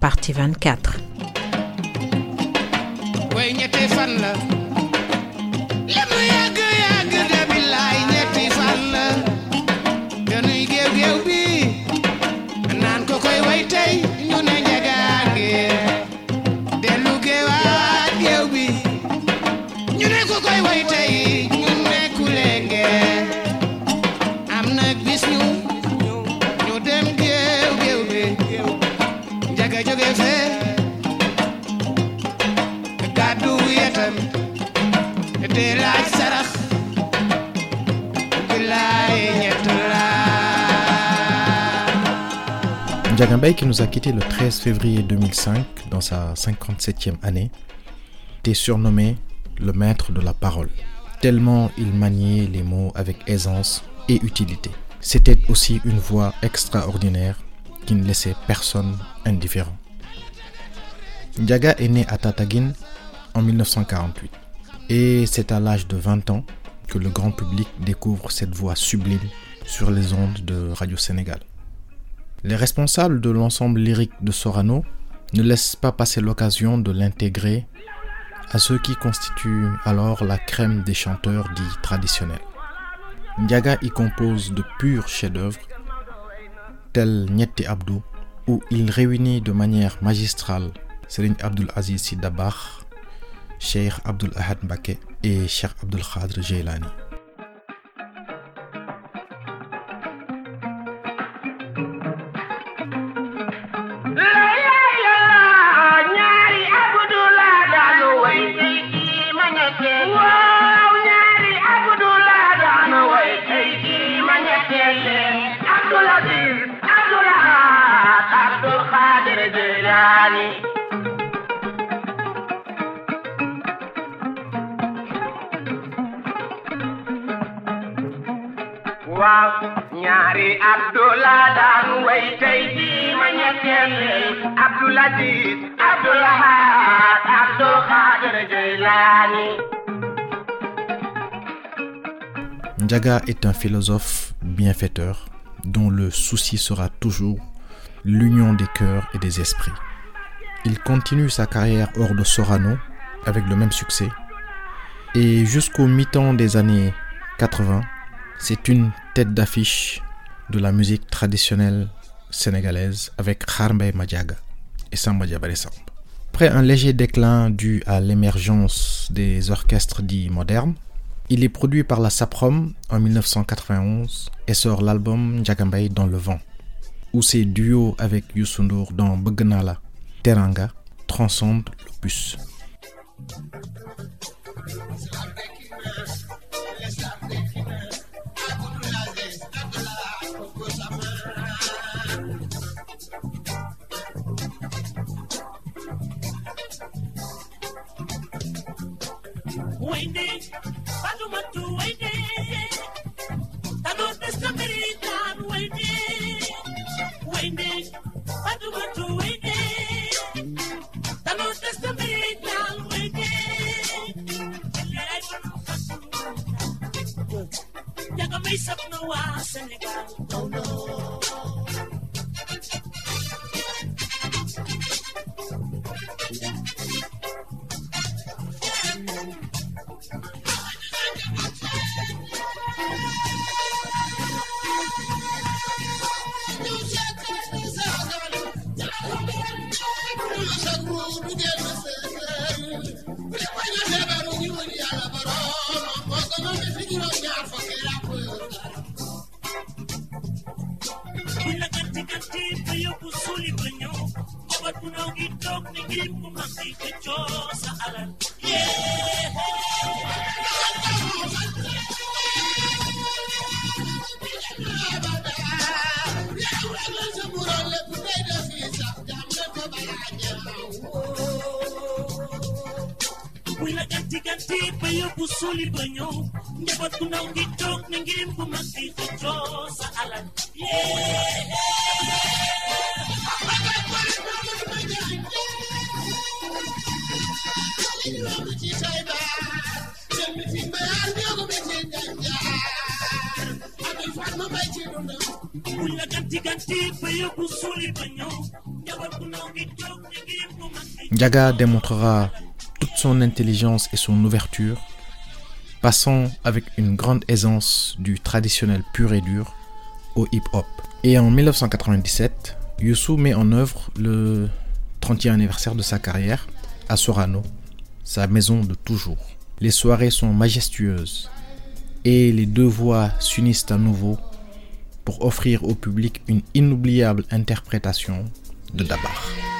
partie 24. way Mbaye, qui nous a quittés le 13 février 2005 dans sa 57e année, était surnommé le maître de la parole, tellement il maniait les mots avec aisance et utilité. C'était aussi une voix extraordinaire qui ne laissait personne indifférent. Ndiaga est né à Tataguine en 1948 et c'est à l'âge de 20 ans que le grand public découvre cette voix sublime sur les ondes de Radio Sénégal. Les responsables de l'ensemble lyrique de Sorano ne laissent pas passer l'occasion de l'intégrer à ceux qui constituent alors la crème des chanteurs dits traditionnels. Ndiaga y compose de purs chefs-d'œuvre, tels Nyeti Abdou, où il réunit de manière magistrale Serigne Abdul Aziz Cheikh Abdul Ahad Mbacké et Cheikh Abdul Khadr Jeylani. Waaw est un philosophe bienfaiteur dont le souci sera toujours l'union des cœurs et des esprits. Il continue sa carrière hors de Sorano avec le même succès. Et jusqu'au mi-temps des années 80, c'est une tête d'affiche de la musique traditionnelle sénégalaise avec Kharmbay Madiaga et Samba Diabaré. Après un léger déclin dû à l'émergence des orchestres dits modernes, il est produit par la SAPROM en 1991 et sort l'album Ndiaga Mbaye dans le vent, où ses duos avec Youssou Ndour dans Bëgg Naa La, Teranga transcendent l'opus. waende palumatu waende tanootesta miriitaan waende waende palumatu waende tanootesta miriitaan waende jagamay sabna waa Senegaal. Ndiaga démontrera toute son intelligence et son ouverture, passant avec une grande aisance du traditionnel pur et dur au hip-hop. Et en 1997, Youssou met en œuvre le 30e anniversaire de sa carrière à Sorano, sa maison de toujours. Les soirées sont majestueuses et les deux voix s'unissent à nouveau pour offrir au public une inoubliable interprétation de Dabar.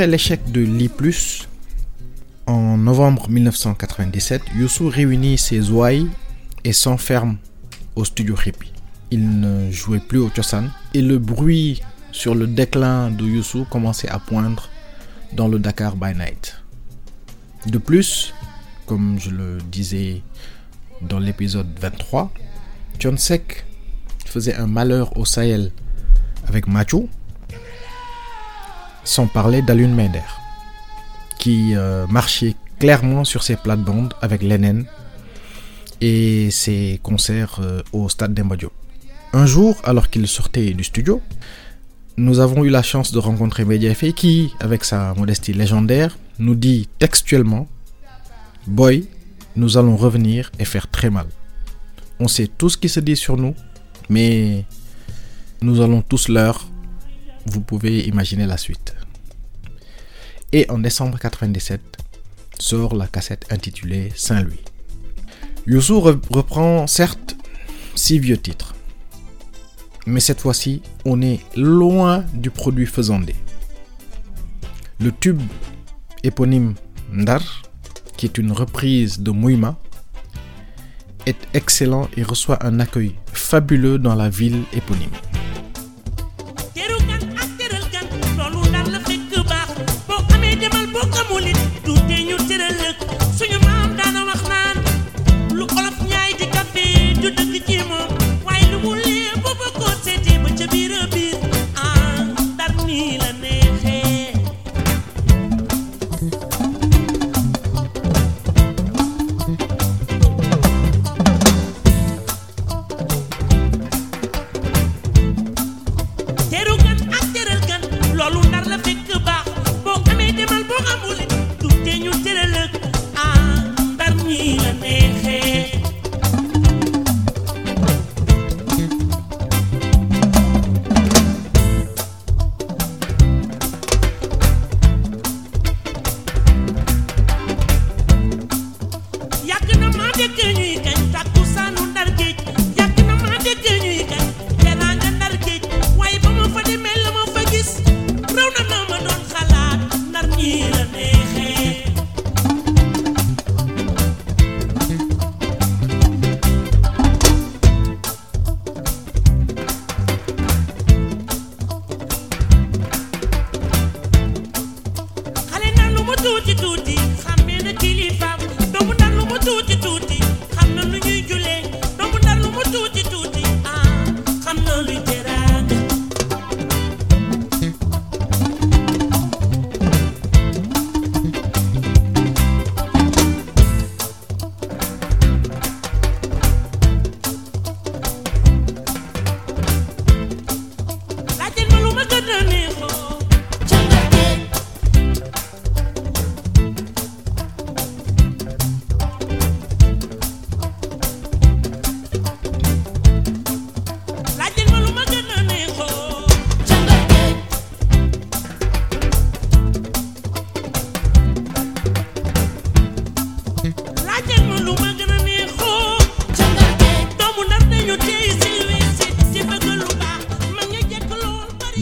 Après l'échec de Li+, en novembre 1997, Youssou réunit ses ouailles et s'enferme au studio Hippie. Il ne jouait plus au Tiosan et le bruit sur le déclin de Youssou commençait à poindre dans le Dakar by Night. De plus, comme je le disais dans l'épisode 23, Sek faisait un malheur au Sahel avec Macho, sans parler d'Alun Mender, qui euh, marchait clairement sur ses plates-bandes avec Lennon et ses concerts euh, au stade d'Emba Diop. Un jour, alors qu'il sortait du studio, nous avons eu la chance de rencontrer Mediafé qui, avec sa modestie légendaire, nous dit textuellement Boy, nous allons revenir et faire très mal. On sait tout ce qui se dit sur nous, mais nous allons tous leur vous pouvez imaginer la suite. Et en décembre 97, sort la cassette intitulée Saint-Louis. Yuzu reprend certes six vieux titres, mais cette fois-ci, on est loin du produit faisandé. Le tube éponyme Ndar, qui est une reprise de Mouima, est excellent et reçoit un accueil fabuleux dans la ville éponyme. demal boo xamul it tuuti ñu tëral suñu maam daana wax naan lu olof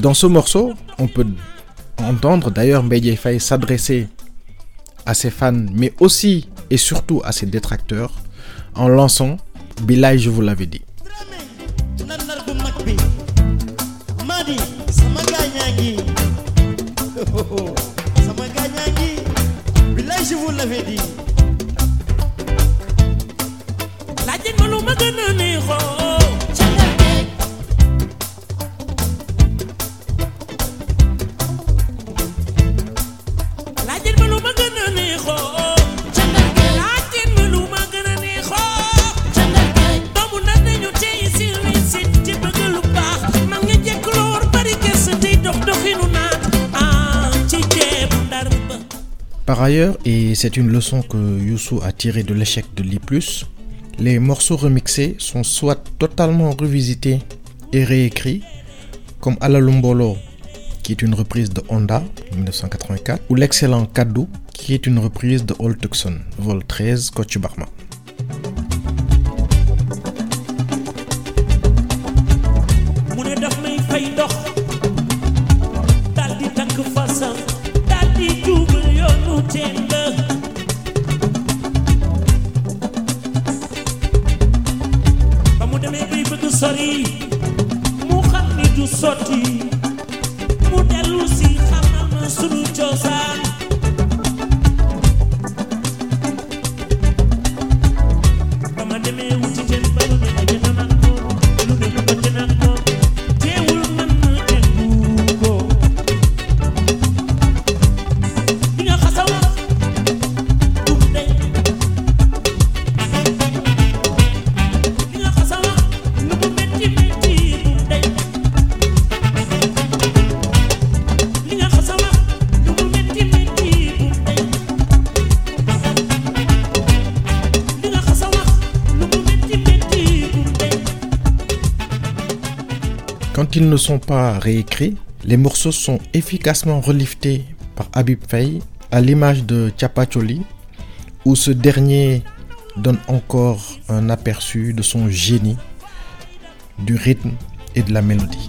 dans ce morceau, on peut entendre d'ailleurs Mediafy s'adresser à ses fans, mais aussi et surtout à ses détracteurs, en lançant Bilal, je vous l'avais dit. Par ailleurs, et c'est une leçon que Youssou a tirée de l'échec de Li+, les morceaux remixés sont soit totalement revisités et réécrits, comme Alalumbolo, qui est une reprise de Honda 1984, ou l'excellent Kadou, qui est une reprise de Old Tucson, Vol 13, Coach ils ne sont pas réécrits, les morceaux sont efficacement reliftés par Habib Faye à l'image de Chapacholi, où ce dernier donne encore un aperçu de son génie, du rythme et de la mélodie.